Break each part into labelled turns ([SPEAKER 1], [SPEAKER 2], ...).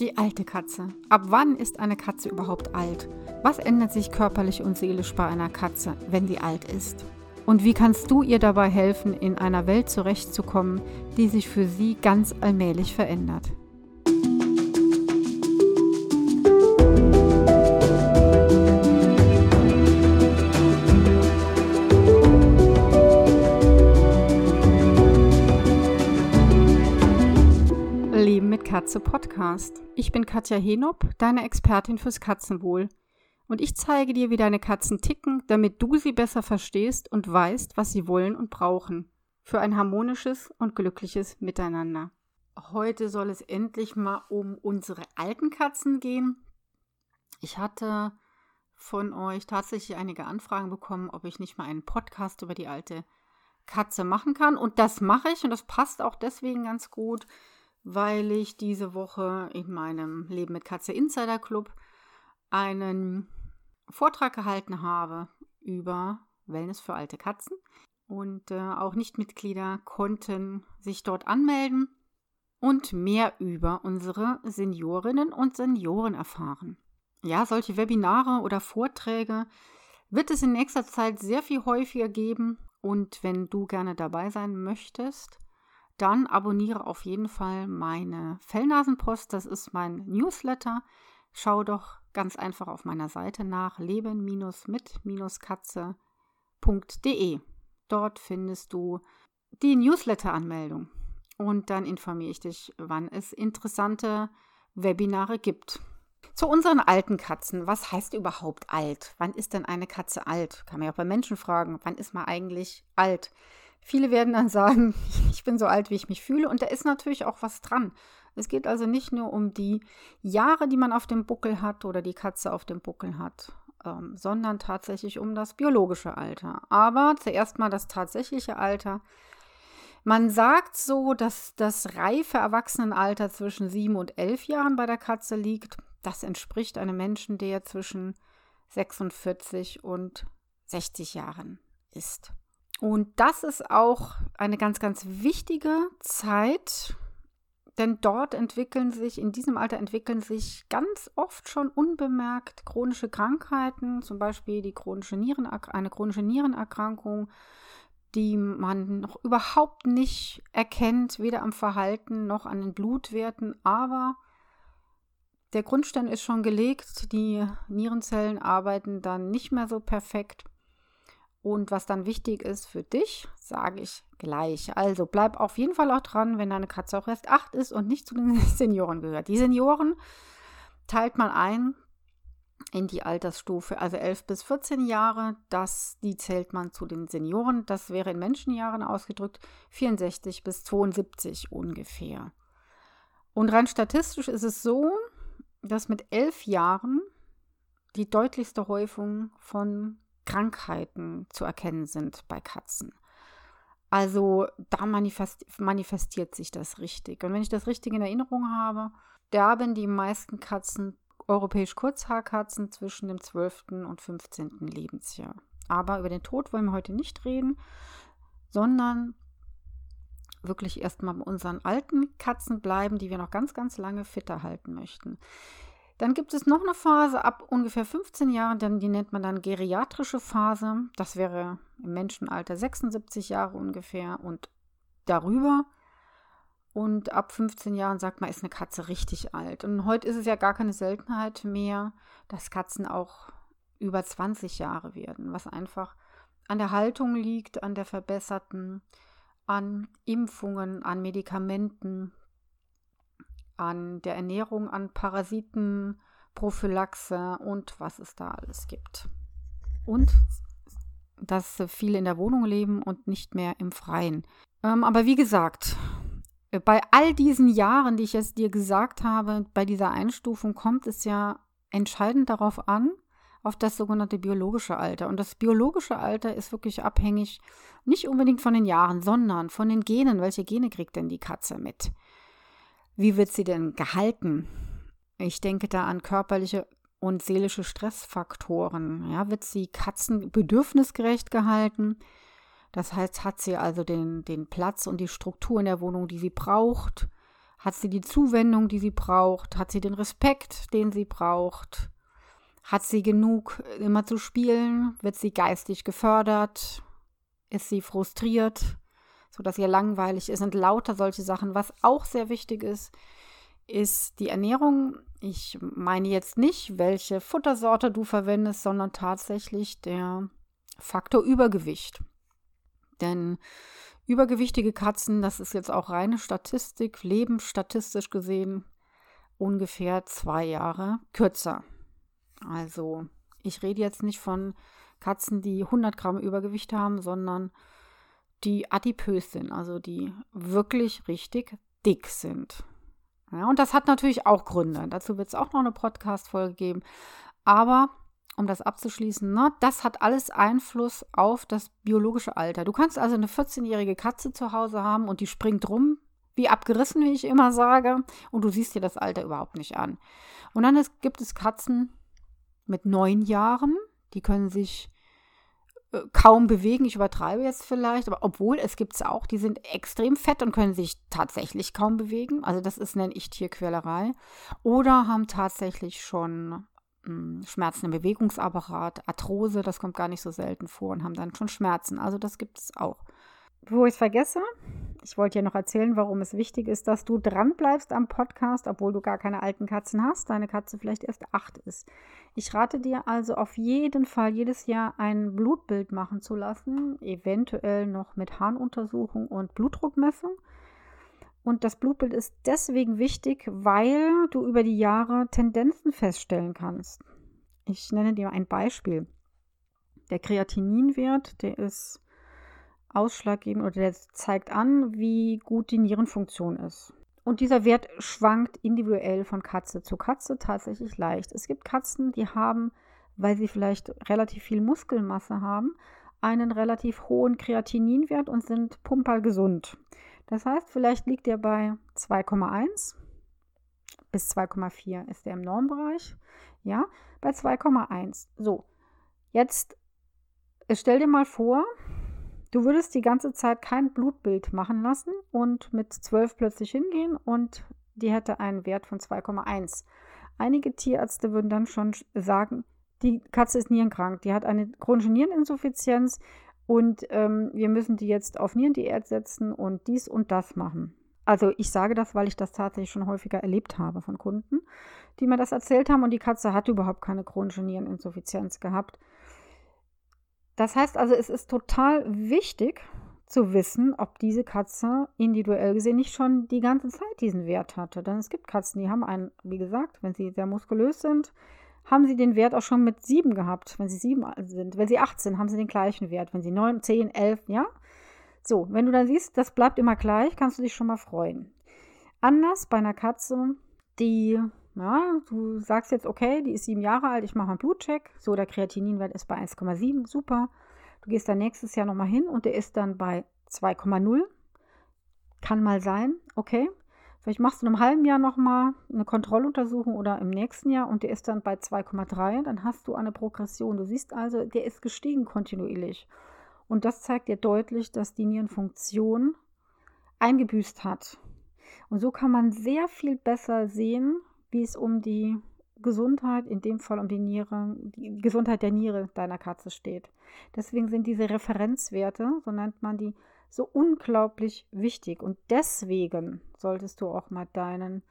[SPEAKER 1] Die alte Katze. Ab wann ist eine Katze überhaupt alt? Was ändert sich körperlich und seelisch bei einer Katze, wenn sie alt ist? Und wie kannst du ihr dabei helfen, in einer Welt zurechtzukommen, die sich für sie ganz allmählich verändert? Katze Podcast. Ich bin Katja Henop, deine Expertin fürs Katzenwohl. Und ich zeige dir, wie deine Katzen ticken, damit du sie besser verstehst und weißt, was sie wollen und brauchen. Für ein harmonisches und glückliches Miteinander. Heute soll es endlich mal um unsere alten Katzen gehen. Ich hatte von euch tatsächlich einige Anfragen bekommen, ob ich nicht mal einen Podcast über die alte Katze machen kann. Und das mache ich und das passt auch deswegen ganz gut, weil ich diese Woche in meinem Leben mit Katze Insider Club einen Vortrag gehalten habe über Wellness für alte Katzen. Und äh, auch Nichtmitglieder konnten sich dort anmelden und mehr über unsere Seniorinnen und Senioren erfahren. Ja, solche Webinare oder Vorträge wird es in nächster Zeit sehr viel häufiger geben. Und wenn du gerne dabei sein möchtest, dann abonniere auf jeden Fall meine Fellnasenpost. Das ist mein Newsletter. Schau doch ganz einfach auf meiner Seite nach leben-mit-katze.de. Dort findest du die Newsletter-Anmeldung und dann informiere ich dich, wann es interessante Webinare gibt. Zu unseren alten Katzen. Was heißt überhaupt alt? Wann ist denn eine Katze alt? Kann man ja auch bei Menschen fragen. Wann ist man eigentlich alt? Viele werden dann sagen, ich bin so alt, wie ich mich fühle. Und da ist natürlich auch was dran. Es geht also nicht nur um die Jahre, die man auf dem Buckel hat oder die Katze auf dem Buckel hat, ähm, sondern tatsächlich um das biologische Alter. Aber zuerst mal das tatsächliche Alter. Man sagt so, dass das reife Erwachsenenalter zwischen sieben und elf Jahren bei der Katze liegt. Das entspricht einem Menschen, der zwischen 46 und 60 Jahren ist. Und das ist auch eine ganz, ganz wichtige Zeit, denn dort entwickeln sich, in diesem Alter entwickeln sich ganz oft schon unbemerkt chronische Krankheiten, zum Beispiel die chronische eine chronische Nierenerkrankung, die man noch überhaupt nicht erkennt, weder am Verhalten noch an den Blutwerten, aber der Grundstein ist schon gelegt, die Nierenzellen arbeiten dann nicht mehr so perfekt und was dann wichtig ist für dich, sage ich gleich. Also bleib auf jeden Fall auch dran, wenn deine Katze auch erst acht ist und nicht zu den Senioren gehört. Die Senioren teilt man ein in die Altersstufe, also 11 bis 14 Jahre. Das, die zählt man zu den Senioren. Das wäre in Menschenjahren ausgedrückt 64 bis 72 ungefähr. Und rein statistisch ist es so, dass mit elf Jahren die deutlichste Häufung von Krankheiten zu erkennen sind bei Katzen. Also da manifestiert sich das richtig. Und wenn ich das richtig in Erinnerung habe, sterben die meisten Katzen, europäisch Kurzhaarkatzen, zwischen dem 12. und 15. Lebensjahr. Aber über den Tod wollen wir heute nicht reden, sondern wirklich erstmal bei unseren alten Katzen bleiben, die wir noch ganz, ganz lange fitter halten möchten. Dann gibt es noch eine Phase ab ungefähr 15 Jahren, denn die nennt man dann geriatrische Phase. Das wäre im Menschenalter 76 Jahre ungefähr und darüber. Und ab 15 Jahren sagt man, ist eine Katze richtig alt. Und heute ist es ja gar keine Seltenheit mehr, dass Katzen auch über 20 Jahre werden, was einfach an der Haltung liegt, an der verbesserten, an Impfungen, an Medikamenten, an der Ernährung, an Parasiten, Prophylaxe und was es da alles gibt. Und dass viele in der Wohnung leben und nicht mehr im Freien. Ähm, aber wie gesagt, bei all diesen Jahren, die ich jetzt dir gesagt habe, bei dieser Einstufung kommt es ja entscheidend darauf an, auf das sogenannte biologische Alter. Und das biologische Alter ist wirklich abhängig nicht unbedingt von den Jahren, sondern von den Genen. Welche Gene kriegt denn die Katze mit? Wie wird sie denn gehalten? Ich denke da an körperliche und seelische Stressfaktoren. Ja, wird sie Katzen bedürfnisgerecht gehalten? Das heißt, hat sie also den, den Platz und die Struktur in der Wohnung, die sie braucht? Hat sie die Zuwendung, die sie braucht? Hat sie den Respekt, den sie braucht? Hat sie genug, immer zu spielen? Wird sie geistig gefördert? Ist sie frustriert, sodass ihr langweilig ist? Und lauter solche Sachen. Was auch sehr wichtig ist, ist die Ernährung. Ich meine jetzt nicht, welche Futtersorte du verwendest, sondern tatsächlich der Faktor Übergewicht. Denn übergewichtige Katzen, das ist jetzt auch reine Statistik, leben statistisch gesehen ungefähr zwei Jahre kürzer. Also ich rede jetzt nicht von Katzen, die 100 Gramm Übergewicht haben, sondern die adipös sind, also die wirklich richtig dick sind. Ja, und das hat natürlich auch Gründe. Dazu wird es auch noch eine Podcast-Folge geben. Aber um das abzuschließen, ne, das hat alles Einfluss auf das biologische Alter. Du kannst also eine 14-jährige Katze zu Hause haben und die springt rum, wie abgerissen, wie ich immer sage, und du siehst dir das Alter überhaupt nicht an. Und dann ist, gibt es Katzen mit neun Jahren, die können sich kaum bewegen. Ich übertreibe jetzt vielleicht, aber obwohl es gibt es auch, die sind extrem fett und können sich tatsächlich kaum bewegen. Also das ist, nenne ich Tierquälerei. Oder haben tatsächlich schon hm, Schmerzen im Bewegungsapparat, Arthrose, das kommt gar nicht so selten vor und haben dann schon Schmerzen. Also das gibt es auch. Bevor ich es vergesse, ich wollte dir noch erzählen, warum es wichtig ist, dass du dran bleibst am Podcast, obwohl du gar keine alten Katzen hast, deine Katze vielleicht erst acht ist. Ich rate dir also auf jeden Fall jedes Jahr ein Blutbild machen zu lassen, eventuell noch mit Harnuntersuchung und Blutdruckmessung. Und das Blutbild ist deswegen wichtig, weil du über die Jahre Tendenzen feststellen kannst. Ich nenne dir ein Beispiel. Der Kreatininwert, der ist ausschlaggebend oder der zeigt an, wie gut die Nierenfunktion ist. Und dieser Wert schwankt individuell von Katze zu Katze tatsächlich leicht. Es gibt Katzen, die haben, weil sie vielleicht relativ viel Muskelmasse haben, einen relativ hohen Kreatininwert und sind pumperl gesund. Das heißt, vielleicht liegt er bei 2,1 bis 2,4 ist der im Normbereich. Ja, bei 2,1. So, jetzt stell dir mal vor, du würdest die ganze Zeit kein Blutbild machen lassen und mit 12 plötzlich hingehen und die hätte einen Wert von 2,1. Einige Tierärzte würden dann schon sagen, die Katze ist nierenkrank, die hat eine chronische Niereninsuffizienz, und ähm, wir müssen die jetzt auf Nierendiät setzen und dies und das machen. Also ich sage das, weil ich das tatsächlich schon häufiger erlebt habe von Kunden, die mir das erzählt haben und die Katze hat überhaupt keine chronische Niereninsuffizienz gehabt. Das heißt also, es ist total wichtig zu wissen, ob diese Katze individuell gesehen nicht schon die ganze Zeit diesen Wert hatte. Denn es gibt Katzen, die haben einen, wie gesagt, wenn sie sehr muskulös sind, haben sie den Wert auch schon mit 7 gehabt, wenn sie 7 sind. Wenn sie 8 sind, haben sie den gleichen Wert. Wenn sie 9, 10, 11, ja? So, wenn du dann siehst, das bleibt immer gleich, kannst du dich schon mal freuen. Anders bei einer Katze, die, ja, du sagst jetzt, okay, die ist 7 Jahre alt, ich mache einen Blutcheck. So, der Kreatininwert ist bei 1,7, super. Du gehst dann nächstes Jahr nochmal hin und der ist dann bei 2,0. Kann mal sein, okay. Vielleicht machst du in einem halben Jahr nochmal eine Kontrolluntersuchung oder im nächsten Jahr und der ist dann bei 2,3. Dann hast du eine Progression. Du siehst also, der ist gestiegen kontinuierlich. Und das zeigt dir deutlich, dass die Nierenfunktion eingebüßt hat. Und so kann man sehr viel besser sehen, wie es um die Gesundheit, in dem Fall um die Niere, die Gesundheit der Niere deiner Katze steht. Deswegen sind diese Referenzwerte, so nennt man die, so unglaublich wichtig. Und deswegen solltest du auch mal deinen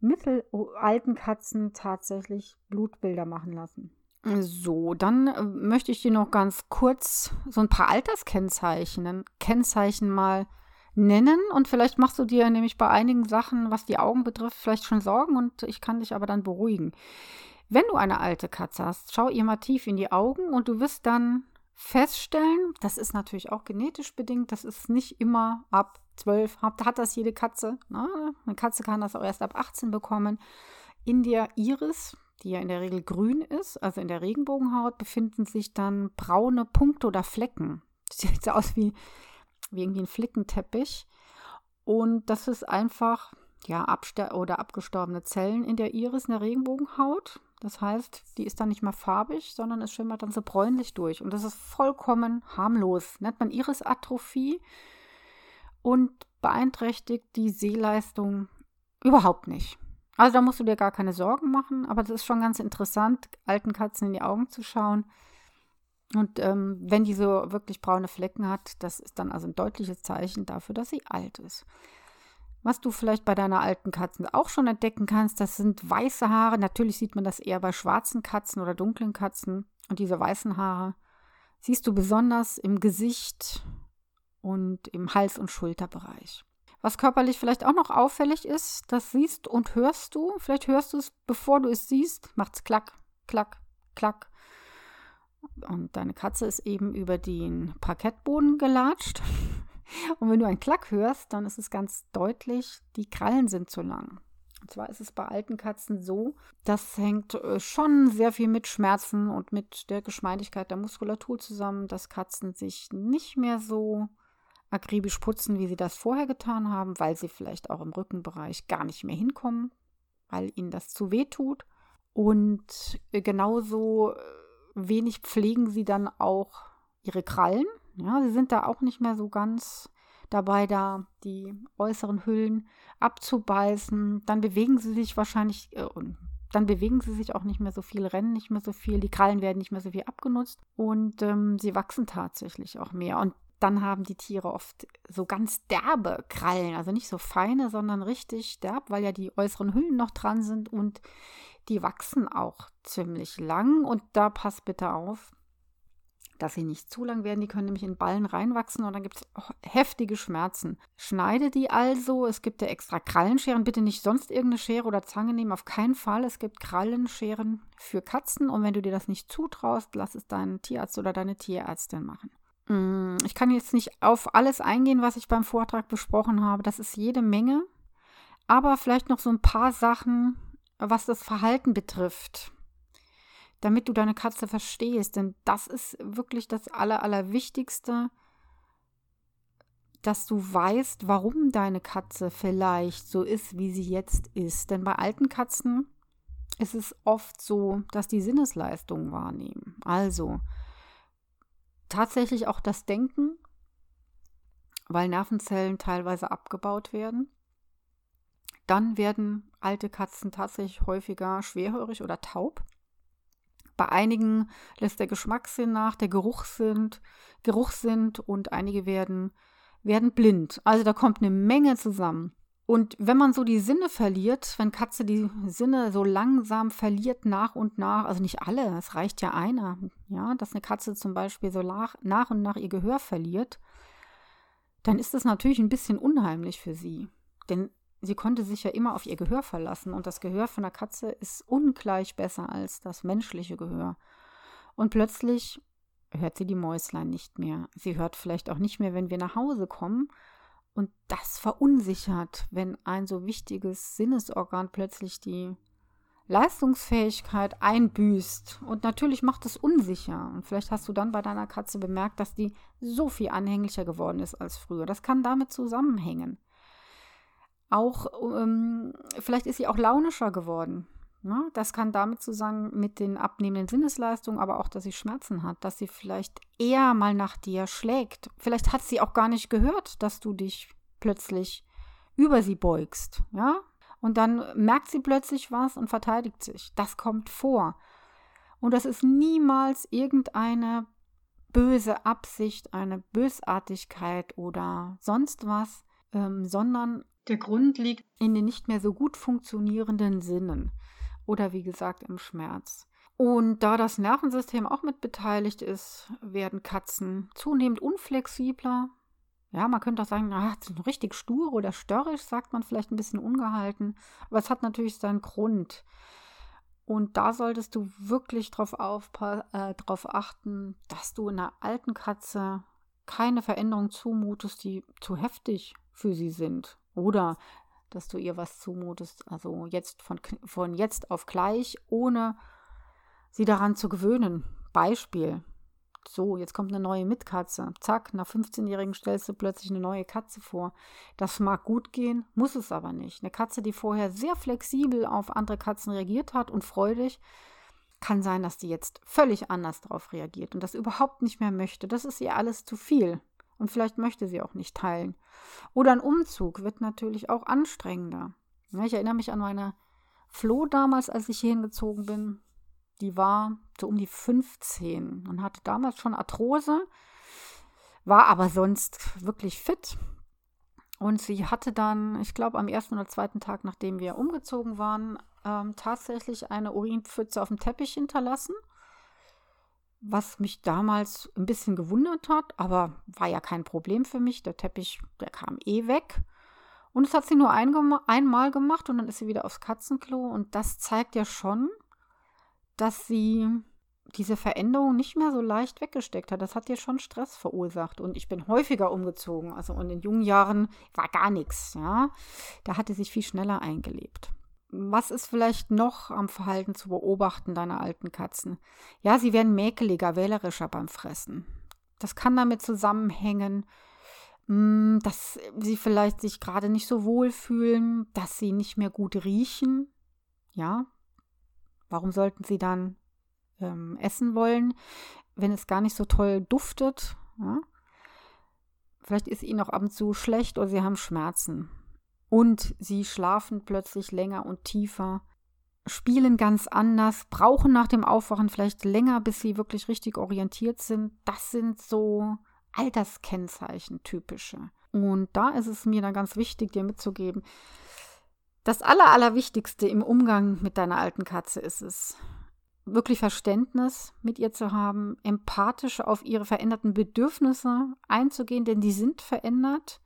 [SPEAKER 1] mittelalten Katzen tatsächlich Blutbilder machen lassen. So, dann äh, möchte ich dir noch ganz kurz so ein paar Alterskennzeichen, Kennzeichen mal nennen und vielleicht machst du dir nämlich bei einigen Sachen, was die Augen betrifft, vielleicht schon Sorgen und ich kann dich aber dann beruhigen. Wenn du eine alte Katze hast, schau ihr mal tief in die Augen und du wirst dann feststellen, das ist natürlich auch genetisch bedingt, das ist nicht immer ab 12, hat, hat das jede Katze. Ne? Eine Katze kann das auch erst ab 18 bekommen. In der Iris, die ja in der Regel grün ist, also in der Regenbogenhaut, befinden sich dann braune Punkte oder Flecken. Sieht so aus wie, wie irgendwie ein Flickenteppich. Und das ist einfach ja, abster oder abgestorbene Zellen in der Iris, in der Regenbogenhaut. Das heißt, die ist dann nicht mehr farbig, sondern es schimmert dann so bräunlich durch. Und das ist vollkommen harmlos. Nennt man Irisatrophie und beeinträchtigt die Sehleistung Überhaupt nicht. Also da musst du dir gar keine Sorgen machen, aber das ist schon ganz interessant, alten Katzen in die Augen zu schauen. Und ähm, wenn die so wirklich braune Flecken hat, das ist dann also ein deutliches Zeichen dafür, dass sie alt ist. Was du vielleicht bei deiner alten Katze auch schon entdecken kannst, das sind weiße Haare. Natürlich sieht man das eher bei schwarzen Katzen oder dunklen Katzen. Und diese weißen Haare siehst du besonders im Gesicht und im Hals- und Schulterbereich. Was körperlich vielleicht auch noch auffällig ist, das siehst und hörst du. Vielleicht hörst du es, bevor du es siehst, macht es klack, klack, klack. Und deine Katze ist eben über den Parkettboden gelatscht. Und wenn du einen Klack hörst, dann ist es ganz deutlich, die Krallen sind zu lang. Und zwar ist es bei alten Katzen so, das hängt äh, schon sehr viel mit Schmerzen und mit der Geschmeidigkeit der Muskulatur zusammen, dass Katzen sich nicht mehr so akribisch putzen, wie sie das vorher getan haben, weil sie vielleicht auch im Rückenbereich gar nicht mehr hinkommen, weil ihnen das zu weh tut. Und äh, genauso äh, wenig pflegen sie dann auch ihre Krallen. Ja, sie sind da auch nicht mehr so ganz dabei, da die äußeren Hüllen abzubeißen. Dann bewegen sie sich wahrscheinlich, äh, dann bewegen sie sich auch nicht mehr so viel, rennen nicht mehr so viel, die Krallen werden nicht mehr so viel abgenutzt und ähm, sie wachsen tatsächlich auch mehr. Und dann haben die Tiere oft so ganz derbe Krallen, also nicht so feine, sondern richtig derb, weil ja die äußeren Hüllen noch dran sind und die wachsen auch ziemlich lang. Und da passt bitte auf, dass sie nicht zu lang werden. Die können nämlich in Ballen reinwachsen und dann gibt es heftige Schmerzen. Schneide die also. Es gibt ja extra Krallenscheren. Bitte nicht sonst irgendeine Schere oder Zange nehmen. Auf keinen Fall. Es gibt Krallenscheren für Katzen. Und wenn du dir das nicht zutraust, lass es deinen Tierarzt oder deine Tierärztin machen. Mm, ich kann jetzt nicht auf alles eingehen, was ich beim Vortrag besprochen habe. Das ist jede Menge. Aber vielleicht noch so ein paar Sachen, was das Verhalten betrifft, damit du deine Katze verstehst. Denn das ist wirklich das Aller, Allerwichtigste, dass du weißt, warum deine Katze vielleicht so ist, wie sie jetzt ist. Denn bei alten Katzen ist es oft so, dass die Sinnesleistungen wahrnehmen. Also, tatsächlich auch das Denken, weil Nervenzellen teilweise abgebaut werden. Dann werden alte Katzen tatsächlich häufiger schwerhörig oder taub. Bei einigen lässt der Geschmackssinn nach, der Geruchssinn, Geruchssinn und einige werden, werden blind. Also da kommt eine Menge zusammen. Und wenn man so die Sinne verliert, wenn Katze die Sinne so langsam verliert nach und nach, also nicht alle, es reicht ja einer, ja, dass eine Katze zum Beispiel so nach, nach und nach ihr Gehör verliert, dann ist das natürlich ein bisschen unheimlich für sie. Denn sie konnte sich ja immer auf ihr Gehör verlassen und das Gehör von der Katze ist ungleich besser als das menschliche Gehör. Und plötzlich hört sie die Mäuslein nicht mehr. Sie hört vielleicht auch nicht mehr, wenn wir nach Hause kommen und das verunsichert, wenn ein so wichtiges Sinnesorgan plötzlich die Leistungsfähigkeit einbüßt. Und natürlich macht es unsicher. Und vielleicht hast du dann bei deiner Katze bemerkt, dass die so viel anhänglicher geworden ist als früher. Das kann damit zusammenhängen. Auch, ähm, vielleicht ist sie auch launischer geworden. Ne? Das kann damit zusammen mit den abnehmenden Sinnesleistungen, aber auch, dass sie Schmerzen hat, dass sie vielleicht eher mal nach dir schlägt. Vielleicht hat sie auch gar nicht gehört, dass du dich plötzlich über sie beugst, ja? Und dann merkt sie plötzlich was und verteidigt sich. Das kommt vor. Und das ist niemals irgendeine böse Absicht, eine Bösartigkeit oder sonst was, ähm, sondern der Grund liegt in den nicht mehr so gut funktionierenden Sinnen oder wie gesagt im Schmerz. Und da das Nervensystem auch mit beteiligt ist, werden Katzen zunehmend unflexibler. Ja, man könnte auch sagen, ach, richtig stur oder störrisch, sagt man vielleicht ein bisschen ungehalten. Aber es hat natürlich seinen Grund. Und da solltest du wirklich darauf äh, drauf achten, dass du einer alten Katze keine Veränderungen zumutest, die zu heftig für sie sind. Oder dass du ihr was zumutest. Also jetzt von, von jetzt auf gleich, ohne sie daran zu gewöhnen. Beispiel. So, jetzt kommt eine neue Mitkatze. Zack, nach 15-Jährigen stellst du plötzlich eine neue Katze vor. Das mag gut gehen, muss es aber nicht. Eine Katze, die vorher sehr flexibel auf andere Katzen reagiert hat und freudig, kann sein, dass die jetzt völlig anders darauf reagiert und das überhaupt nicht mehr möchte. Das ist ihr alles zu viel. Und vielleicht möchte sie auch nicht teilen. Oder ein Umzug wird natürlich auch anstrengender. Ja, ich erinnere mich an meine Flo damals, als ich hier hingezogen bin. Die war so um die 15 und hatte damals schon Arthrose, war aber sonst wirklich fit. Und sie hatte dann, ich glaube, am ersten oder zweiten Tag, nachdem wir umgezogen waren, ähm, tatsächlich eine Urinpfütze auf dem Teppich hinterlassen. Was mich damals ein bisschen gewundert hat, aber war ja kein Problem für mich. Der Teppich, der kam eh weg. Und es hat sie nur einmal gemacht und dann ist sie wieder aufs Katzenklo. Und das zeigt ja schon, dass sie diese Veränderung nicht mehr so leicht weggesteckt hat. Das hat ihr schon Stress verursacht. Und ich bin häufiger umgezogen. Also und in jungen Jahren war gar nichts. Ja, da hatte sich viel schneller eingelebt. Was ist vielleicht noch am Verhalten zu beobachten deiner alten Katzen? Ja, sie werden mäkeliger, wählerischer beim Fressen. Das kann damit zusammenhängen, hm, dass sie vielleicht sich gerade nicht so wohl fühlen, dass sie nicht mehr gut riechen. Ja, warum sollten sie dann ähm, essen wollen, wenn es gar nicht so toll duftet? Ja? Vielleicht ist ihnen auch ab und zu schlecht oder sie haben Schmerzen. Und sie schlafen plötzlich länger und tiefer, spielen ganz anders, brauchen nach dem Aufwachen vielleicht länger, bis sie wirklich richtig orientiert sind. Das sind so Alterskennzeichen typische. Und da ist es mir dann ganz wichtig, dir mitzugeben, das Aller, Allerwichtigste im Umgang mit deiner alten Katze ist es, wirklich Verständnis mit ihr zu haben, empathisch auf ihre veränderten Bedürfnisse einzugehen, denn die sind verändert.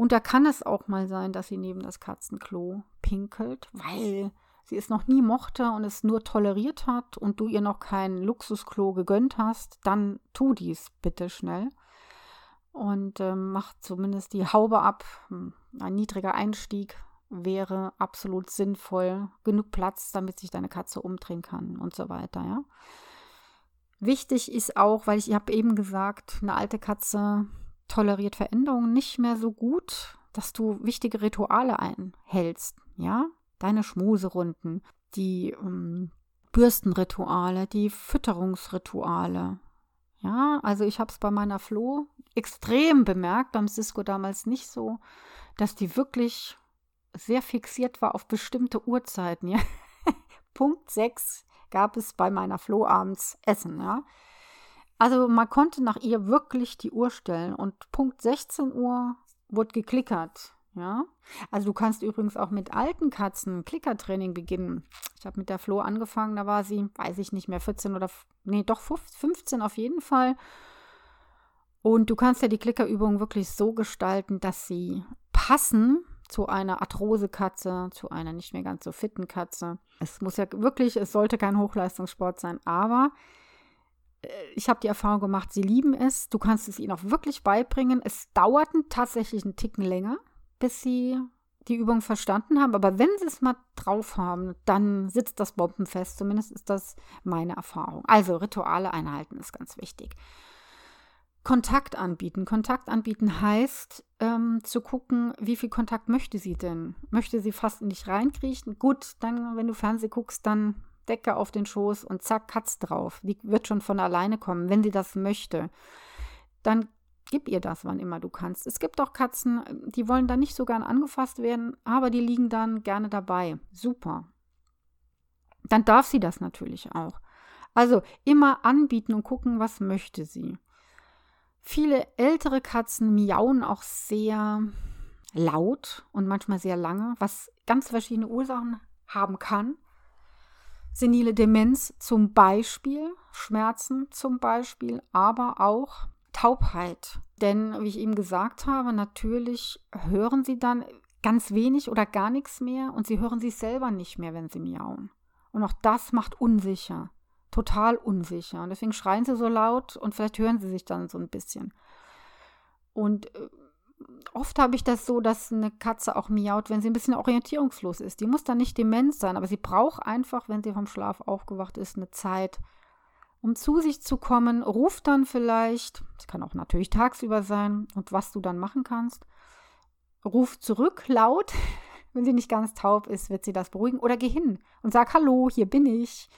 [SPEAKER 1] Und da kann es auch mal sein, dass sie neben das Katzenklo pinkelt, weil sie es noch nie mochte und es nur toleriert hat und du ihr noch kein Luxusklo gegönnt hast, dann tu dies bitte schnell und äh, mach zumindest die Haube ab. Hm, ein niedriger Einstieg wäre absolut sinnvoll. Genug Platz, damit sich deine Katze umdrehen kann und so weiter, ja. Wichtig ist auch, weil ich, ich habe eben gesagt, eine alte Katze toleriert Veränderungen nicht mehr so gut, dass du wichtige Rituale einhältst, ja deine Schmuserunden, die ähm, Bürstenrituale, die Fütterungsrituale. Ja, also ich habe es bei meiner Flo extrem bemerkt, beim Cisco damals nicht so, dass die wirklich sehr fixiert war auf bestimmte Uhrzeiten. Ja? Punkt 6 gab es bei meiner Flo abends Essen. Ja? Also man konnte nach ihr wirklich die Uhr stellen und Punkt 16 Uhr wurde geklickert. Ja, also du kannst übrigens auch mit alten Katzen Klickertraining beginnen. Ich habe mit der Flo angefangen, da war sie, weiß ich nicht mehr, 14 oder, nee, doch 15 auf jeden Fall. Und du kannst ja die Klickerübungen wirklich so gestalten, dass sie passen zu einer Arthrose-Katze, zu einer nicht mehr ganz so fitten Katze. Es muss ja wirklich, es sollte kein Hochleistungssport sein, aber ich habe die Erfahrung gemacht, sie lieben es. Du kannst es ihnen auch wirklich beibringen. Es dauert tatsächlich einen Ticken länger bis sie die Übung verstanden haben. Aber wenn sie es mal drauf haben, dann sitzt das bombenfest. Zumindest ist das meine Erfahrung. Also Rituale einhalten ist ganz wichtig. Kontakt anbieten. Kontakt anbieten heißt ähm, zu gucken, wie viel Kontakt möchte sie denn? Möchte sie fast in dich reinkriechen? Gut, dann, wenn du Fernsehen guckst, dann Decke auf den Schoß und zack, Katz drauf. Die wird schon von alleine kommen, wenn sie das möchte. Dann Gib ihr das, wann immer du kannst. Es gibt auch Katzen, die wollen da nicht so gern angefasst werden, aber die liegen dann gerne dabei. Super. Dann darf sie das natürlich auch. Also immer anbieten und gucken, was möchte sie. Viele ältere Katzen miauen auch sehr laut und manchmal sehr lange, was ganz verschiedene Ursachen haben kann. Senile Demenz zum Beispiel, Schmerzen zum Beispiel, aber auch Taubheit. Denn, wie ich eben gesagt habe, natürlich hören sie dann ganz wenig oder gar nichts mehr und sie hören sich selber nicht mehr, wenn sie miauen. Und auch das macht unsicher, total unsicher. Und deswegen schreien sie so laut und vielleicht hören sie sich dann so ein bisschen. Und äh, oft habe ich das so, dass eine Katze auch miaut, wenn sie ein bisschen orientierungslos ist. Die muss dann nicht dement sein, aber sie braucht einfach, wenn sie vom Schlaf aufgewacht ist, eine Zeit, um zu sich zu kommen, ruf dann vielleicht, es kann auch natürlich tagsüber sein, und was du dann machen kannst, ruf zurück laut, wenn sie nicht ganz taub ist, wird sie das beruhigen, oder geh hin und sag, hallo, hier bin ich,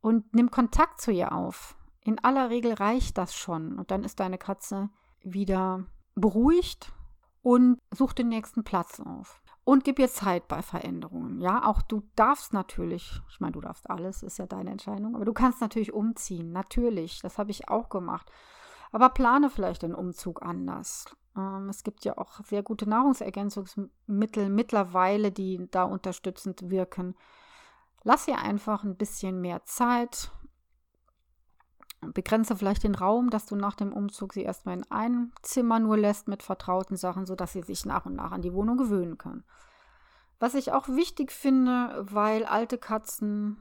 [SPEAKER 1] und nimm Kontakt zu ihr auf. In aller Regel reicht das schon, und dann ist deine Katze wieder beruhigt und sucht den nächsten Platz auf. und gib ihr Zeit bei Veränderungen. Ja, auch du darfst natürlich, ich meine, du darfst alles, ist ja deine Entscheidung, aber du kannst natürlich umziehen. Natürlich, das habe ich auch gemacht. Aber plane vielleicht den Umzug anders. Ähm, es gibt ja auch sehr gute Nahrungsergänzungsmittel mittlerweile, die da unterstützend wirken. Lass ihr einfach ein bisschen mehr Zeit. Begrenze vielleicht den Raum, dass du nach dem Umzug sie erstmal in ein Zimmer nur lässt mit vertrauten Sachen, sodass sie sich nach und nach an die Wohnung gewöhnen können. Was ich auch wichtig finde, weil alte Katzen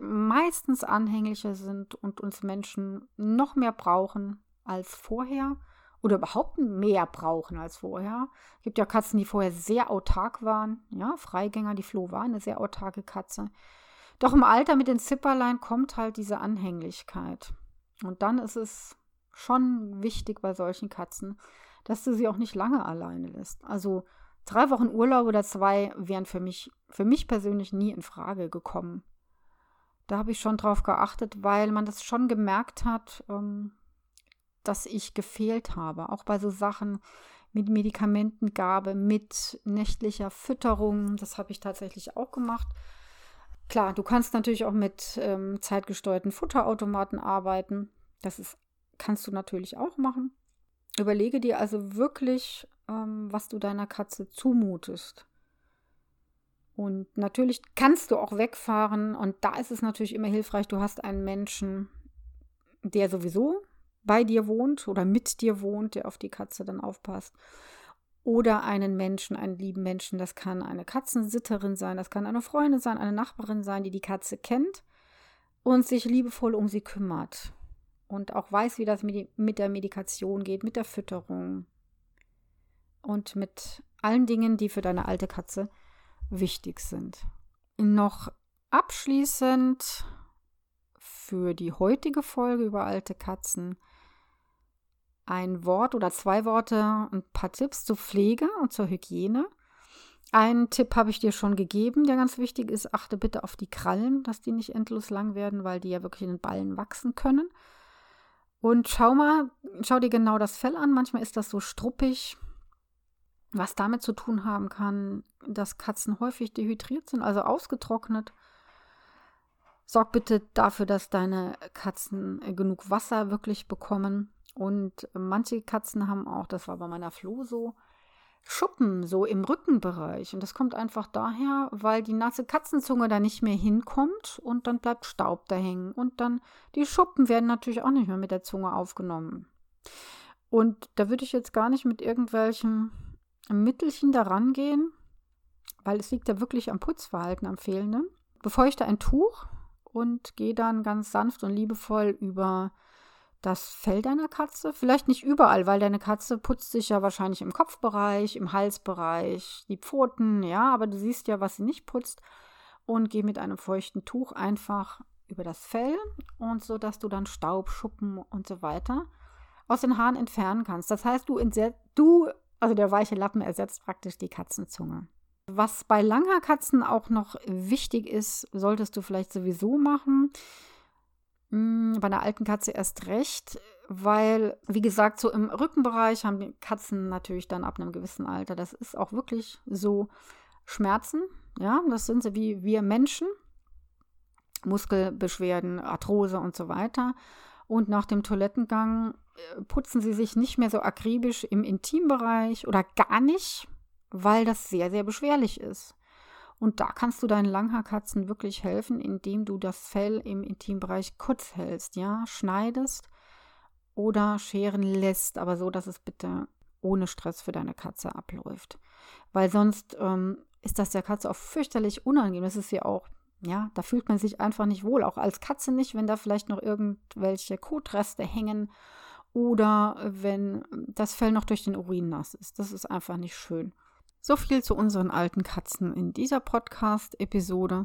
[SPEAKER 1] meistens anhänglicher sind und uns Menschen noch mehr brauchen als vorher oder überhaupt mehr brauchen als vorher. Es gibt ja Katzen, die vorher sehr autark waren. Ja, Freigänger, die Flo war eine sehr autarke Katze. Doch im Alter mit den Zipperlein kommt halt diese Anhänglichkeit. Und dann ist es schon wichtig bei solchen Katzen, dass du sie auch nicht lange alleine lässt. Also drei Wochen Urlaub oder zwei wären für mich, für mich persönlich nie in Frage gekommen. Da habe ich schon drauf geachtet, weil man das schon gemerkt hat, ähm, dass ich gefehlt habe. Auch bei so Sachen mit Medikamentengabe, mit nächtlicher Fütterung. Das habe ich tatsächlich auch gemacht. Klar, du kannst natürlich auch mit ähm, zeitgesteuerten Futterautomaten arbeiten. Das ist, kannst du natürlich auch machen. Überlege dir also wirklich, ähm, was du deiner Katze zumutest. Und natürlich kannst du auch wegfahren und da ist es natürlich immer hilfreich, du hast einen Menschen, der sowieso bei dir wohnt oder mit dir wohnt, der auf die Katze dann aufpasst. Oder einen Menschen, einen lieben Menschen. Das kann eine Katzensitterin sein, das kann eine Freundin sein, eine Nachbarin sein, die die Katze kennt und sich liebevoll um sie kümmert. Und auch weiß, wie das mit der Medikation geht, mit der Fütterung und mit allen Dingen, die für deine alte Katze wichtig sind. Noch abschließend für die heutige Folge über alte Katzen ein Wort oder zwei Worte, ein paar Tipps zur Pflege und zur Hygiene. Einen Tipp habe ich dir schon gegeben, der ganz wichtig ist. Achte bitte auf die Krallen, dass die nicht endlos lang werden, weil die ja wirklich in den Ballen wachsen können. Und schau mal, schau dir genau das Fell an. Manchmal ist das so struppig, was damit zu tun haben kann, dass Katzen häufig dehydriert sind, also ausgetrocknet. Sorg bitte dafür, dass deine Katzen genug Wasser wirklich bekommen. Und manche Katzen haben auch, das war bei meiner Flo so, Schuppen so im Rückenbereich. Und das kommt einfach daher, weil die nasse Katzenzunge da nicht mehr hinkommt und dann bleibt Staub da hängen. Und dann die Schuppen werden natürlich auch nicht mehr mit der Zunge aufgenommen. Und da würde ich jetzt gar nicht mit irgendwelchen Mittelchen daran gehen, weil es liegt ja wirklich am Putzverhalten, am fehlenden. Befeuchte ein Tuch und gehe dann ganz sanft und liebevoll über das Fell deiner Katze. Vielleicht nicht überall, weil deine Katze putzt sich ja wahrscheinlich im Kopfbereich, im Halsbereich, die Pfoten, ja, aber du siehst ja, was sie nicht putzt. Und geh mit einem feuchten Tuch einfach über das Fell und so, dass du dann Staub, Schuppen und so weiter aus den Haaren entfernen kannst. Das heißt, du, du also der weiche Lappen ersetzt praktisch die Katzenzunge. Was bei Langhaarkatzen auch noch wichtig ist, solltest du vielleicht sowieso machen. Hm, bei einer alten Katze erst recht, weil, wie gesagt, so im Rückenbereich haben die Katzen natürlich dann ab einem gewissen Alter, das ist auch wirklich so Schmerzen. Ja, das sind sie wie wir Menschen. Muskelbeschwerden, Arthrose und so weiter. Und nach dem Toilettengang äh, putzen sie sich nicht mehr so akribisch im Intimbereich oder gar nicht, weil das sehr, sehr beschwerlich ist. Und da kannst du deinen Langhaarkatzen wirklich helfen, indem du das Fell im Intimbereich kurz hältst, ja, schneidest oder scheren lässt, aber so, dass es bitte ohne Stress für deine Katze abläuft. Weil sonst ähm, ist das der Katze auch fürchterlich unangenehm. Das ist ja auch ja, da fühlt man sich einfach nicht wohl, auch als Katze nicht, wenn da vielleicht noch irgendwelche Kotreste hängen oder wenn das Fell noch durch den Urin nass ist. Das ist einfach nicht schön. So viel zu unseren alten Katzen in dieser Podcast-Episode.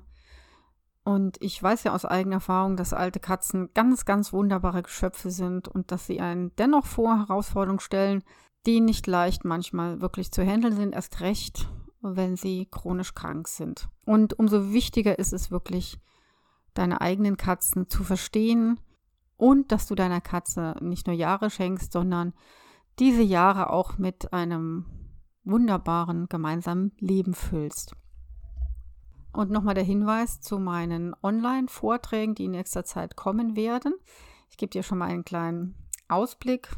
[SPEAKER 1] Und ich weiß ja aus eigener Erfahrung, dass alte Katzen ganz, ganz wunderbare Geschöpfe sind und dass sie einen dennoch vor Herausforderungen stellen, die nicht leicht manchmal wirklich zu handeln sind, erst recht, wenn sie chronisch krank sind. Und umso wichtiger ist es wirklich, deine eigenen Katzen zu verstehen und dass du deiner Katze nicht nur Jahre schenkst, sondern diese Jahre auch mit einem wunderbaren gemeinsamen Leben füllst. Und nochmal der Hinweis zu meinen Online-Vorträgen, die in nächster Zeit kommen werden. Ich gebe dir schon mal einen kleinen Ausblick.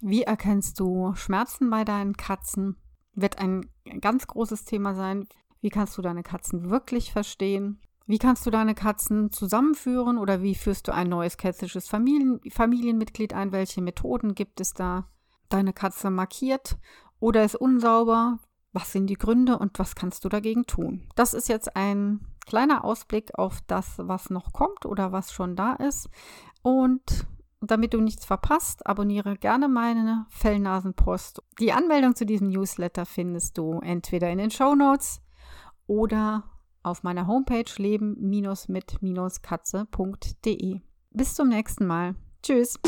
[SPEAKER 1] Wie erkennst du Schmerzen bei deinen Katzen? Wird ein ganz großes Thema sein. Wie kannst du deine Katzen wirklich verstehen? Wie kannst du deine Katzen zusammenführen oder wie führst du ein neues kätzisches Familien Familienmitglied ein? Welche Methoden gibt es da? Deine Katze markiert oder ist unsauber? Was sind die Gründe und was kannst du dagegen tun? Das ist jetzt ein kleiner Ausblick auf das, was noch kommt oder was schon da ist. Und damit du nichts verpasst, abonniere gerne meine Fellnasenpost. Die Anmeldung zu diesem Newsletter findest du entweder in den Show Notes oder auf meiner Homepage leben-mit-katze.de. Bis zum nächsten Mal. Tschüss.